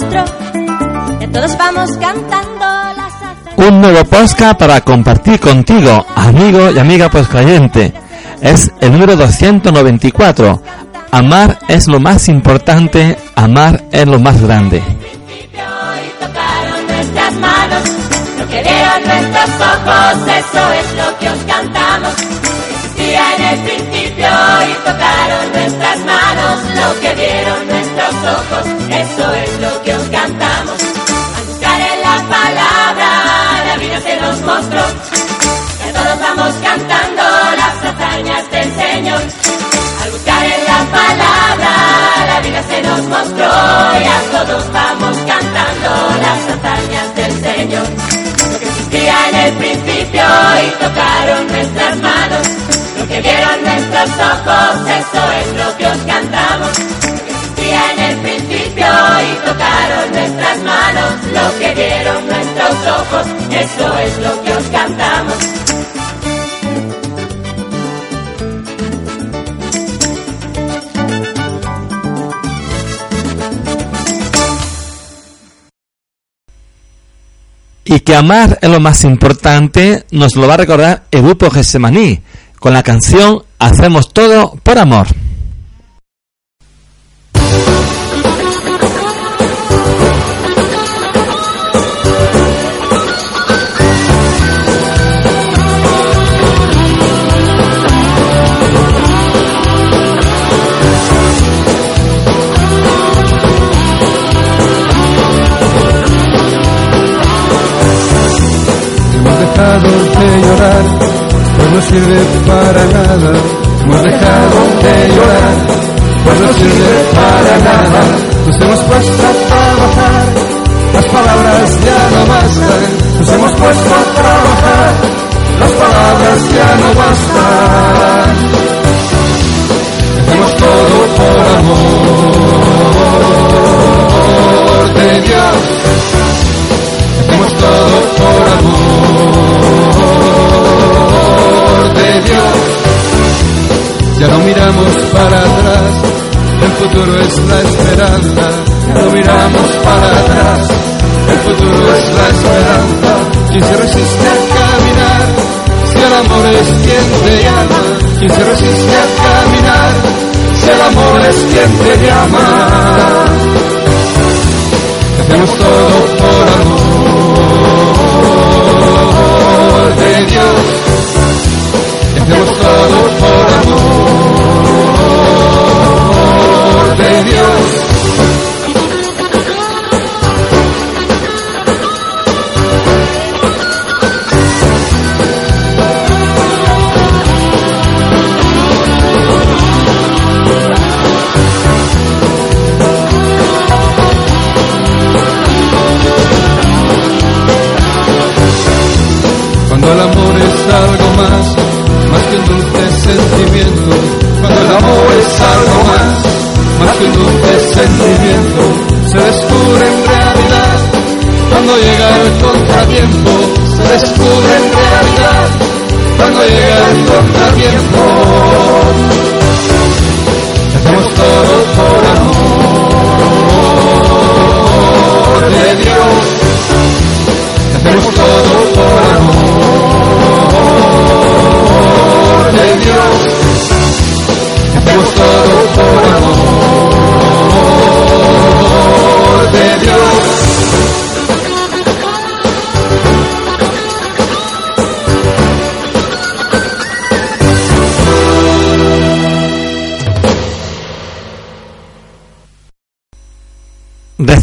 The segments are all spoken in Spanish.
mostró. Ya todos vamos cantando las Un nuevo podcast para compartir contigo, amigo y amiga poscayente. Es el número 294. Amar es lo más importante, amar es lo más grande. tocaron nuestras manos, lo que vieron nuestros ojos, eso es lo que os eso es lo que os cantamos. Y que amar es lo más importante, nos lo va a recordar el grupo con la canción Hacemos todo por amor. De llorar, pues no sirve para nada. Hemos dejado de llorar, pues no sirve para nada. Nos hemos puesto a trabajar, las palabras ya no bastan. Nos hemos puesto a trabajar, las palabras ya no bastan. Hacemos todo por amor de Dios. Hacemos todo por amor miramos para atrás, el futuro es la esperanza. No miramos para atrás, el futuro es la esperanza. Quien se resiste a caminar, si el amor es quien te llama. Quien se resiste a caminar, si el amor es quien te llama. Hacemos todo por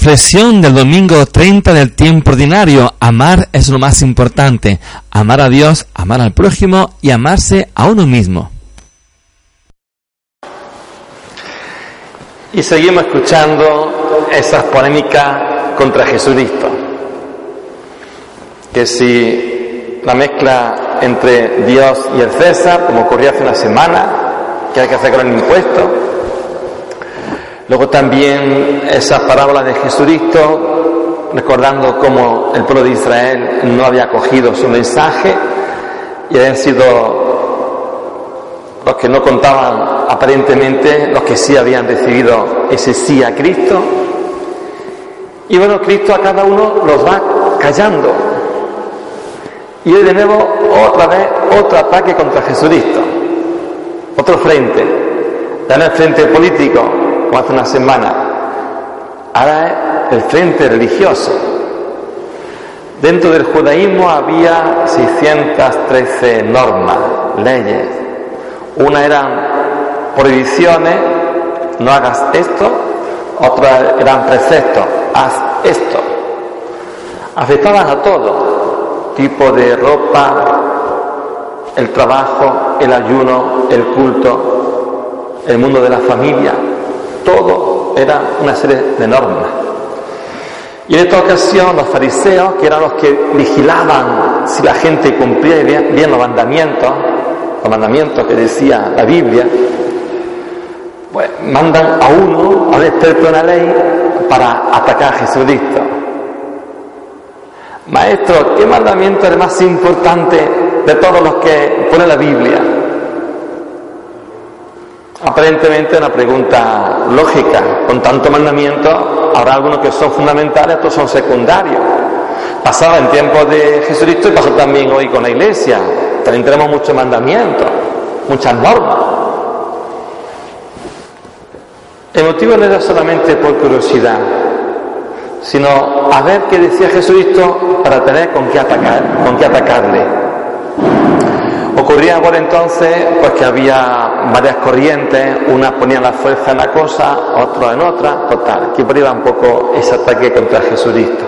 Reflexión del domingo 30 del tiempo ordinario. Amar es lo más importante. Amar a Dios, amar al prójimo y amarse a uno mismo. Y seguimos escuchando esas polémicas contra Jesucristo. Que si la mezcla entre Dios y el César, como ocurrió hace una semana, que hay que hacer con el impuesto, Luego también esa parábola de Jesucristo, recordando cómo el pueblo de Israel no había acogido su mensaje y habían sido los que no contaban aparentemente, los que sí habían recibido ese sí a Cristo. Y bueno, Cristo a cada uno los va callando. Y de nuevo, otra vez, otro ataque contra Jesucristo. Otro frente. Ya no frente político, hace una semana. Ahora es el frente religioso. Dentro del judaísmo había 613 normas, leyes. Una eran prohibiciones, no hagas esto, otras eran preceptos, haz esto. Afectaban a todo, tipo de ropa, el trabajo, el ayuno, el culto, el mundo de la familia, todo era una serie de normas. Y en esta ocasión los fariseos, que eran los que vigilaban si la gente cumplía bien, los mandamientos, los mandamientos que decía la Biblia, pues mandan a uno, a un experto en la ley, para atacar a Jesucristo. Maestro, ¿qué mandamiento es el más importante de todos los que pone la Biblia? Aparentemente una pregunta lógica. Con tanto mandamiento, habrá algunos que son fundamentales, otros son secundarios. Pasaba en tiempos de Jesucristo y pasó también hoy con la iglesia. También tenemos muchos mandamientos, muchas normas. El motivo no era solamente por curiosidad, sino a ver qué decía Jesucristo para tener con qué atacar, con qué atacarle. Ocurría por entonces pues que había varias corrientes, unas ponían la fuerza en una cosa, otras en otra, total, que por un poco ese ataque contra Jesucristo.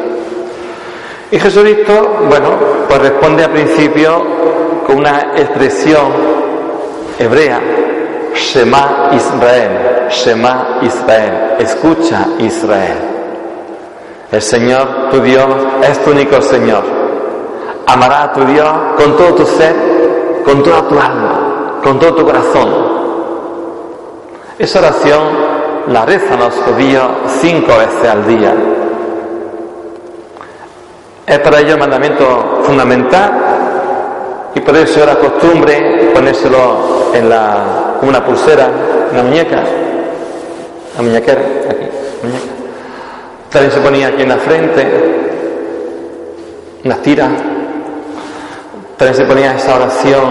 Y Jesucristo, bueno, pues responde al principio con una expresión hebrea, Shema Israel, Shema Israel, escucha Israel. El Señor, tu Dios, es tu único Señor. Amará a tu Dios con todo tu ser, con toda tu alma, con todo tu corazón. Esa oración la rezan los judíos cinco veces al día. Es para ellos el mandamiento fundamental y por eso era costumbre ponérselo en la, una pulsera, en la muñeca, la muñequera, aquí, muñeca. También se ponía aquí en la frente, unas tiras. También se ponía esa oración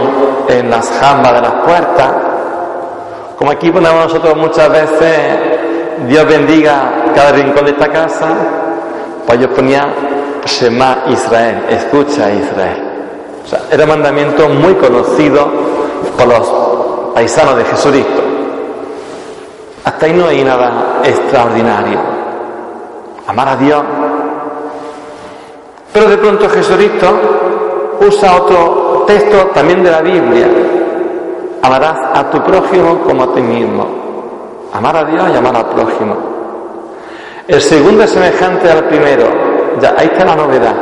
en las jambas de las puertas. Como aquí ponemos nosotros muchas veces, Dios bendiga cada rincón de esta casa, pues ellos ponían Shema Israel, escucha Israel. O sea, era un mandamiento muy conocido por los paisanos de Jesucristo. Hasta ahí no hay nada extraordinario. Amar a Dios. Pero de pronto Jesucristo usa otro texto también de la Biblia. Amarás a tu prójimo como a ti mismo. Amar a Dios y amar al prójimo. El segundo es semejante al primero. Ya, ahí está la novedad.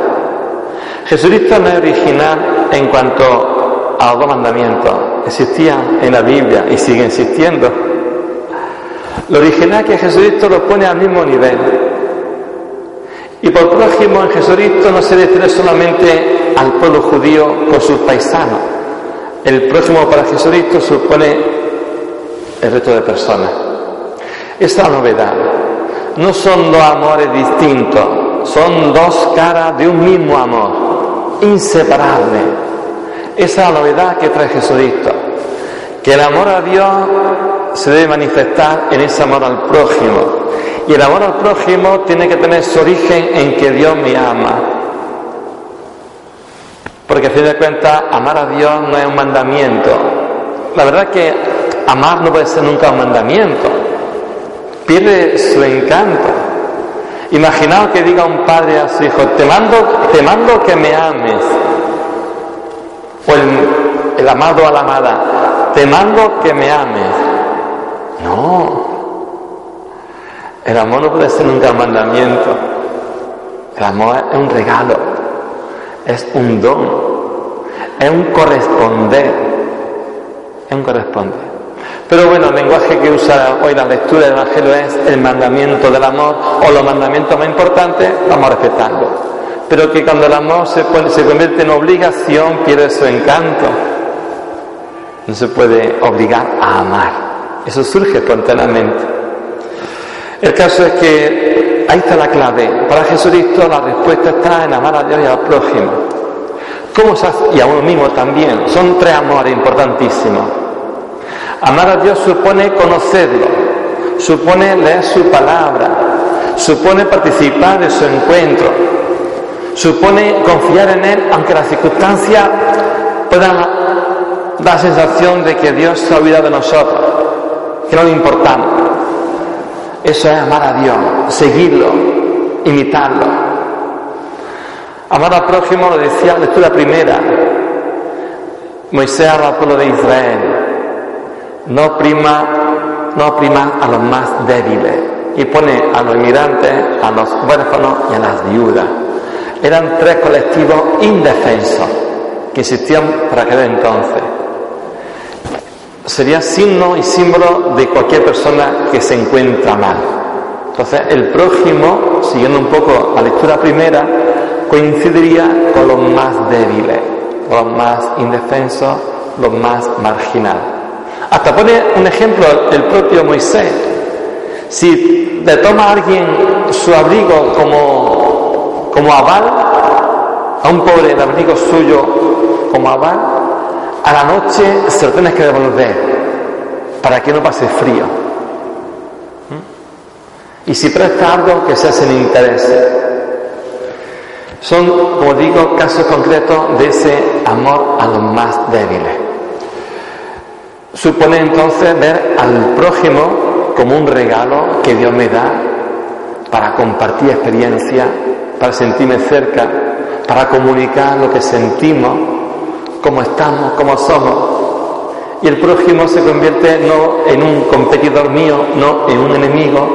Jesucristo no es original en cuanto a los dos mandamientos. Existían en la Biblia y sigue existiendo. Lo original que Jesucristo lo pone al mismo nivel. Y por prójimo en Jesucristo no se refiere solamente al pueblo judío con sus paisanos. El prójimo para Jesucristo supone el resto de personas. Esta novedad. No son dos amores distintos, son dos caras de un mismo amor, inseparable. Esa es la novedad que trae Jesucristo. Que el amor a Dios se debe manifestar en ese amor al prójimo. Y el amor al prójimo tiene que tener su origen en que Dios me ama. Porque a fin de cuentas, amar a Dios no es un mandamiento. La verdad es que amar no puede ser nunca un mandamiento. Pierde su encanto. Imaginaos que diga un padre a su hijo, te mando, te mando que me ames. O el, el amado a la amada, te mando que me ames. No. El amor no puede ser nunca un mandamiento. El amor es un regalo, es un don, es un corresponder, es un corresponder. Pero bueno, el lenguaje que usa hoy la lectura del Evangelio es el mandamiento del amor o los mandamientos más importantes, vamos a respetarlo. Pero que cuando el amor se, se convierte en obligación pierde su encanto. No se puede obligar a amar. Eso surge espontáneamente. El caso es que ahí está la clave. Para Jesucristo la respuesta está en amar a Dios y al prójimo. ¿Cómo se hace? Y a uno mismo también. Son tres amores importantísimos. Amar a Dios supone conocerlo, supone leer su palabra, supone participar de su encuentro, supone confiar en Él aunque las circunstancias puedan dar la sensación de que Dios se ha olvidado de nosotros, que no le importamos. Eso es amar a Dios, seguirlo, imitarlo. Amar al prójimo, lo decía la lectura primera. Moisés al pueblo de Israel. No prima, no prima a los más débiles. Y pone a los inmigrantes, a los huérfanos y a las viudas. Eran tres colectivos indefensos que existían para aquel entonces sería signo y símbolo de cualquier persona que se encuentra mal. Entonces, el prójimo, siguiendo un poco la lectura primera, coincidiría con los más débiles, los más indefensos, los más marginales. Hasta pone un ejemplo el propio Moisés. Si le toma a alguien su abrigo como, como aval, a un pobre el abrigo suyo como aval, a la noche se lo tienes que devolver para que no pase frío. Y si presta algo, que sea sin interés. Son, como digo, casos concretos de ese amor a los más débiles. Supone entonces ver al prójimo como un regalo que Dios me da para compartir experiencia, para sentirme cerca, para comunicar lo que sentimos cómo estamos, cómo somos. Y el prójimo se convierte no en un competidor mío, no en un enemigo,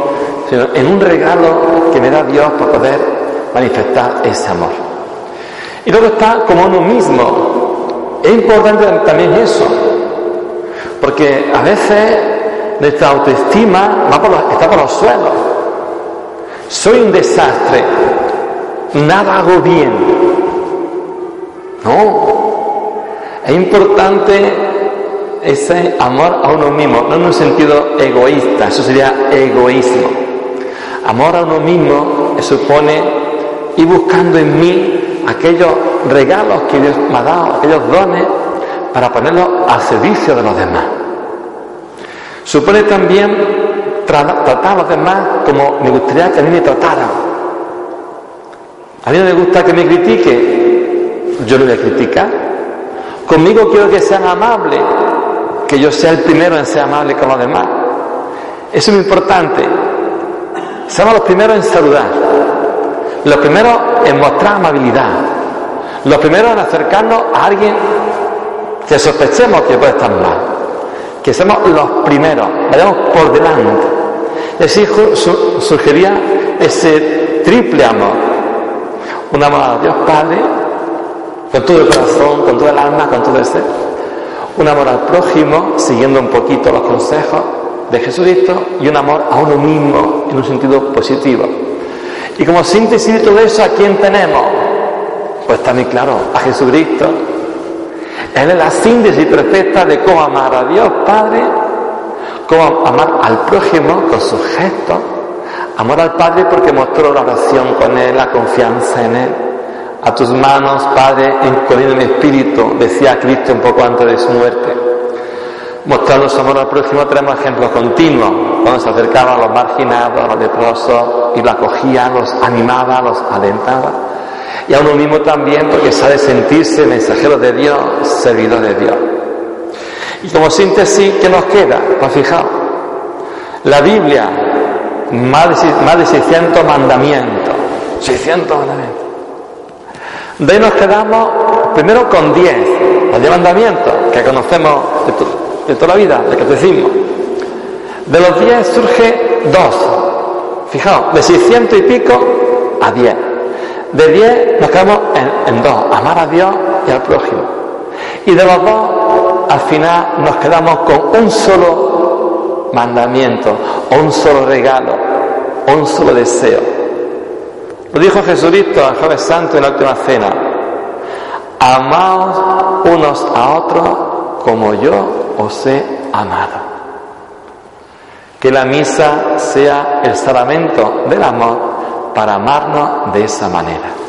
sino en un regalo que me da Dios por poder manifestar ese amor. Y luego está como uno mismo. Es importante también eso, porque a veces nuestra autoestima está por los suelos. Soy un desastre, nada hago bien. No, es importante ese amor a uno mismo, no en un sentido egoísta, eso sería egoísmo. Amor a uno mismo supone ir buscando en mí aquellos regalos que Dios me ha dado, aquellos dones, para ponerlos al servicio de los demás. Supone también tratar a los demás como me gustaría que a mí me trataran. A mí no me gusta que me critique, yo no voy a criticar, Conmigo quiero que sean amables, que yo sea el primero en ser amable con los demás. Eso es muy importante. Seamos los primeros en saludar, los primeros en mostrar amabilidad, los primeros en acercarnos a alguien que sospechemos que puede estar mal. Que seamos los primeros, vayamos por delante. Y así ese triple amor. Un amor a Dios Padre, con todo el corazón, con todo el alma, con todo el ser. Un amor al prójimo, siguiendo un poquito los consejos de Jesucristo, y un amor a uno mismo en un sentido positivo. Y como síntesis de todo eso, ¿a quién tenemos? Pues está muy claro, a Jesucristo. Él es la síntesis perfecta de cómo amar a Dios Padre, cómo amar al prójimo con sus gestos, amor al Padre porque mostró la oración con Él, la confianza en Él a tus manos, Padre, encomiendo mi espíritu, decía Cristo un poco antes de su muerte. Mostrando su amor al prójimo tenemos ejemplos continuos, cuando se acercaba a los marginados, a los leprosos, y los acogía, los animaba, los alentaba. Y a uno mismo también, porque sabe sentirse mensajero de Dios, servidor de Dios. Y como síntesis, ¿qué nos queda? Pues fijaos, la Biblia, más de, más de 600 mandamientos, 600 mandamientos. De ahí nos quedamos primero con 10, los 10 mandamientos que conocemos de, toda la vida, de catecismo. De los 10 surge 2. Fijaos, de 600 y pico a 10. De 10 nos quedamos en, 2, amar a Dios y al prójimo. Y de los dos, al final nos quedamos con un solo mandamiento, un solo regalo, un solo deseo lo dijo Jesucristo al joven santo en la última cena. Amaos unos a otros como yo os he amado. Que la misa sea el salamento del amor para amarnos de esa manera.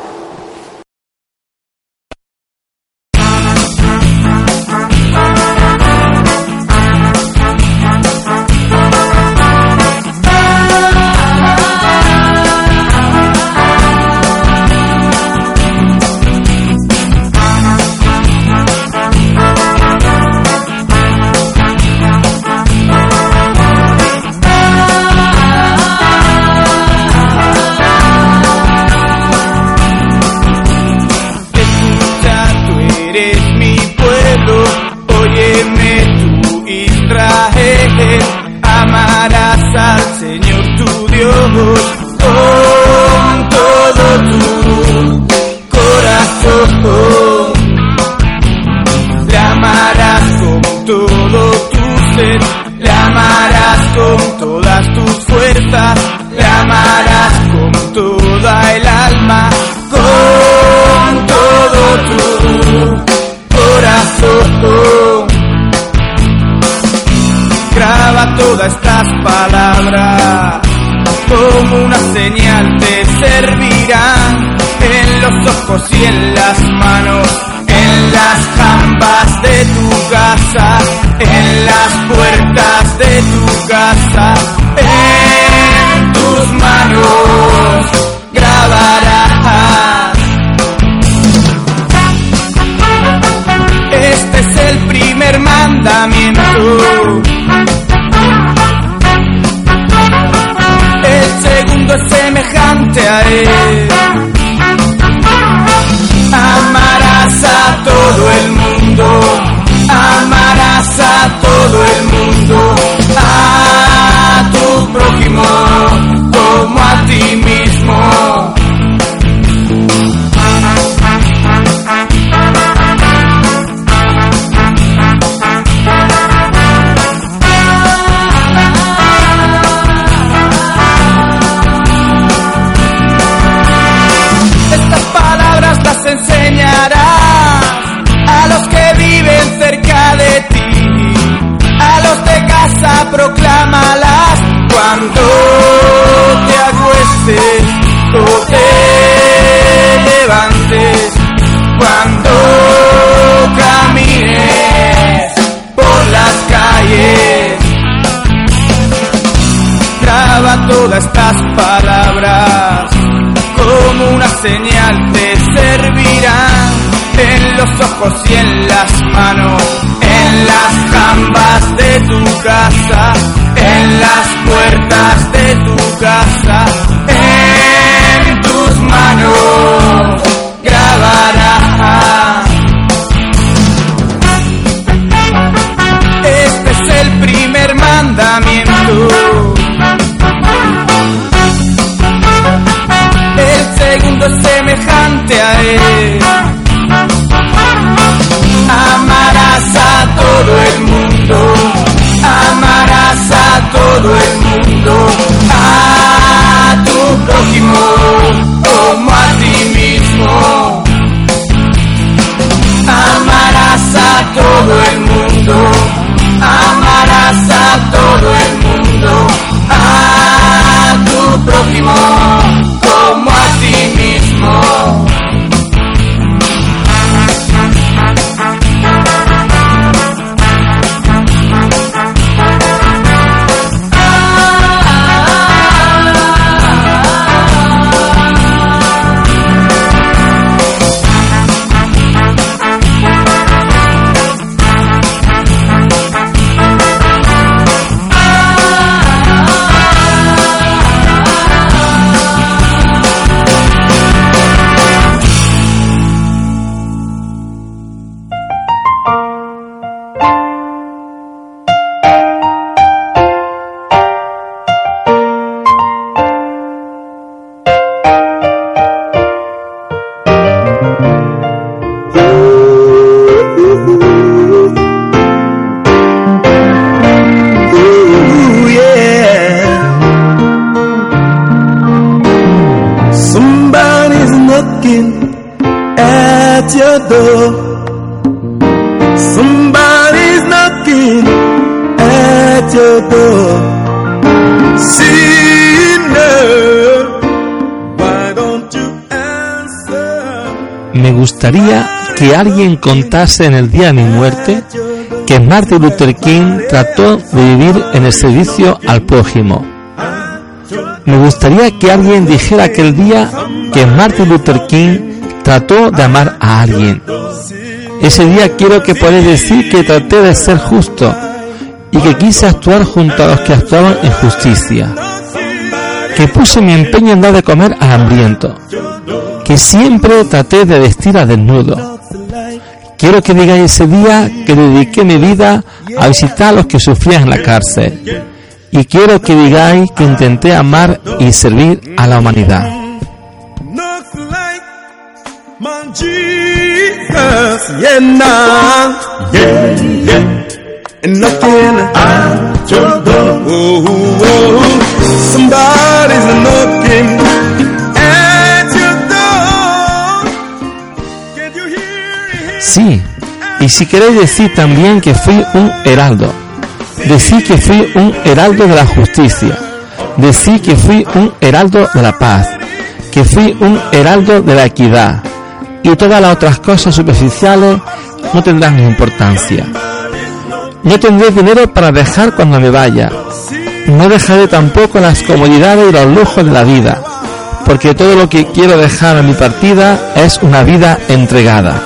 señal te servirá en los ojos y en las manos, en las jambas de tu casa, en las puertas de tu casa Me gustaría que alguien contase en el día de mi muerte que Martin Luther King trató de vivir en el servicio al prójimo. Me gustaría que alguien dijera aquel día que Martin Luther King trató de amar a alguien. Ese día quiero que podáis decir que traté de ser justo y que quise actuar junto a los que actuaban en justicia. Que puse mi empeño en dar de comer al hambriento. Que siempre traté de vestir a desnudo. Quiero que digáis ese día que dediqué mi vida a visitar a los que sufrían en la cárcel. Y quiero que digáis que intenté amar y servir a la humanidad. Sí, y si queréis decir también que fui un heraldo, decir que fui un heraldo de la justicia, decir que fui un heraldo de la paz, que fui un heraldo de la equidad, y todas las otras cosas superficiales no tendrán importancia. No tendré dinero para dejar cuando me vaya. No dejaré tampoco las comodidades y los lujos de la vida, porque todo lo que quiero dejar a mi partida es una vida entregada.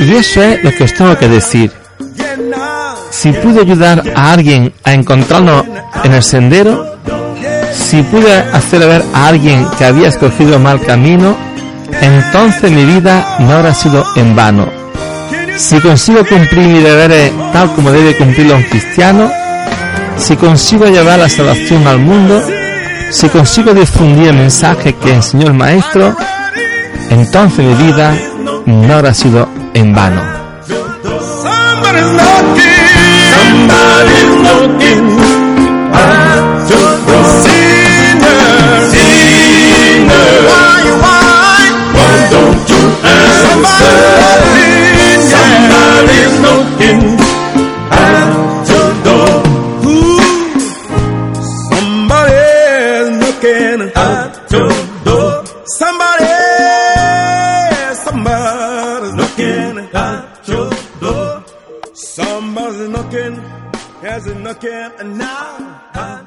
Y eso es lo que os tengo que decir. Si pude ayudar a alguien a encontrarnos en el sendero, si pude hacer ver a alguien que había escogido mal camino, entonces mi vida no habrá sido en vano. Si consigo cumplir mi deberes tal como debe cumplirlo un cristiano, si consigo llevar la salvación al mundo, si consigo difundir el mensaje que enseñó el Maestro, entonces mi vida no habrá sido en vano. again, and now.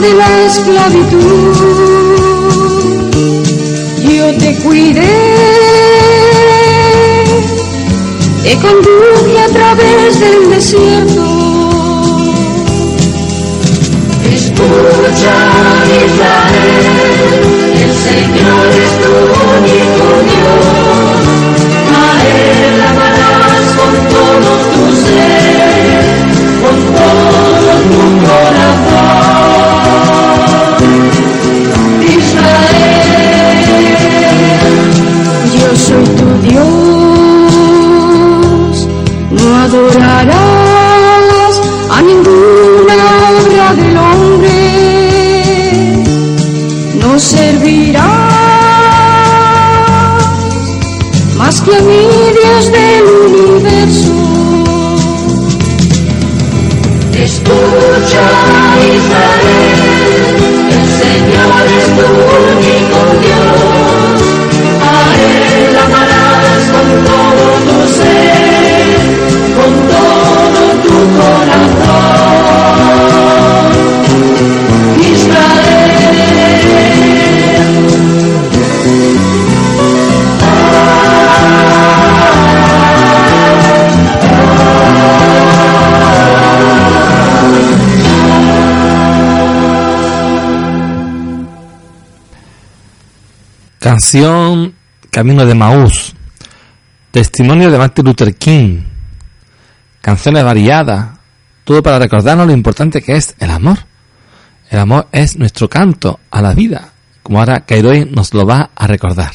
De la esclavitud. Yo te cuidé, te conduje a través del desierto. Escucha, Israel, el Señor es tu único Dios. Con todo tu corazón. Lucha. canción Camino de Maús, testimonio de Martin Luther King, canciones variadas, todo para recordarnos lo importante que es el amor. El amor es nuestro canto a la vida, como ahora Kairoy nos lo va a recordar.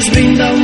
nos brinda un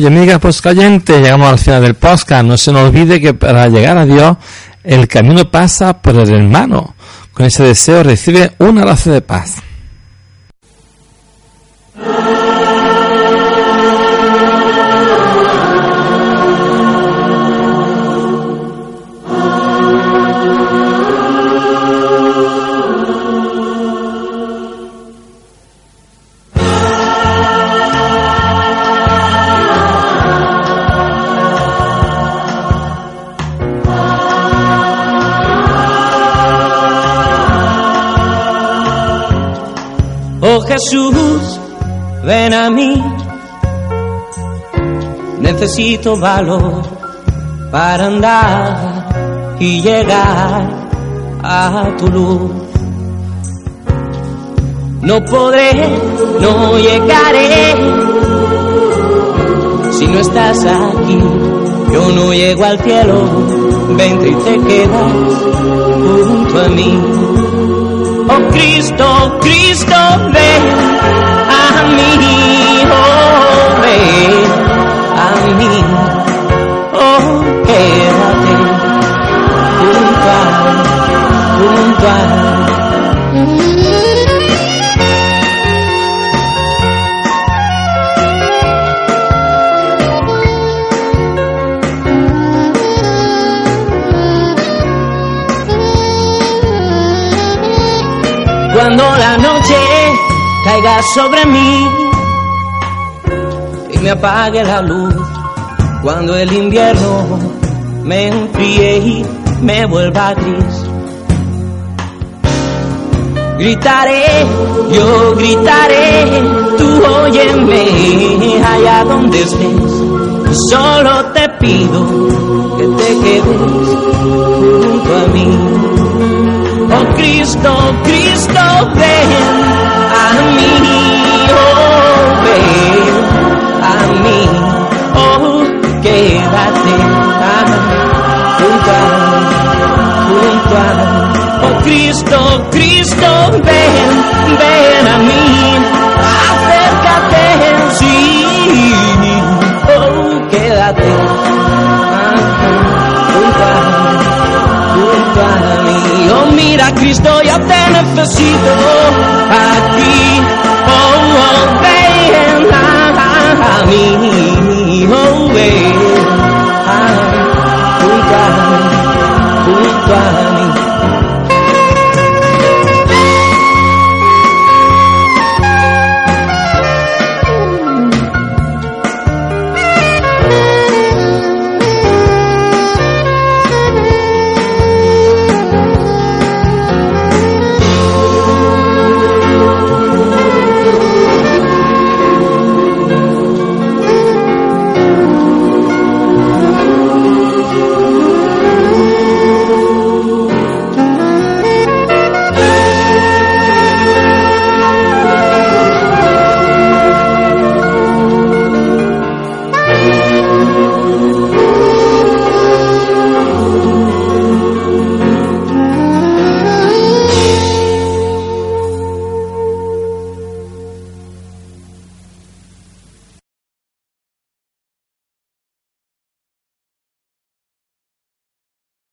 y pues, llegamos al final del podcast. No se nos olvide que para llegar a Dios, el camino pasa por el hermano. Con ese deseo recibe un abrazo de paz. Jesús, ven a mí. Necesito valor para andar y llegar a tu luz. No podré, no llegaré. Si no estás aquí, yo no llego al cielo. Vente y te quedas junto a mí. Oh Cristo, Cristo, ven a mí, oh ven a mí, oh quédate junto a, junto a. La noche caiga sobre mí y me apague la luz, cuando el invierno me enfríe y me vuelva gris. Gritaré, yo gritaré, tú óyeme allá donde estés. Solo te pido que te quedes junto a mí. Oh Cristo, Cristo, ven. A mí, oh ven. A mí, oh quédate. Ah, junto a, junto a. Oh Cristo, Cristo, ven mira Cristo, yo te necesito aquí, oh, oh, ven a mí, oh, ven.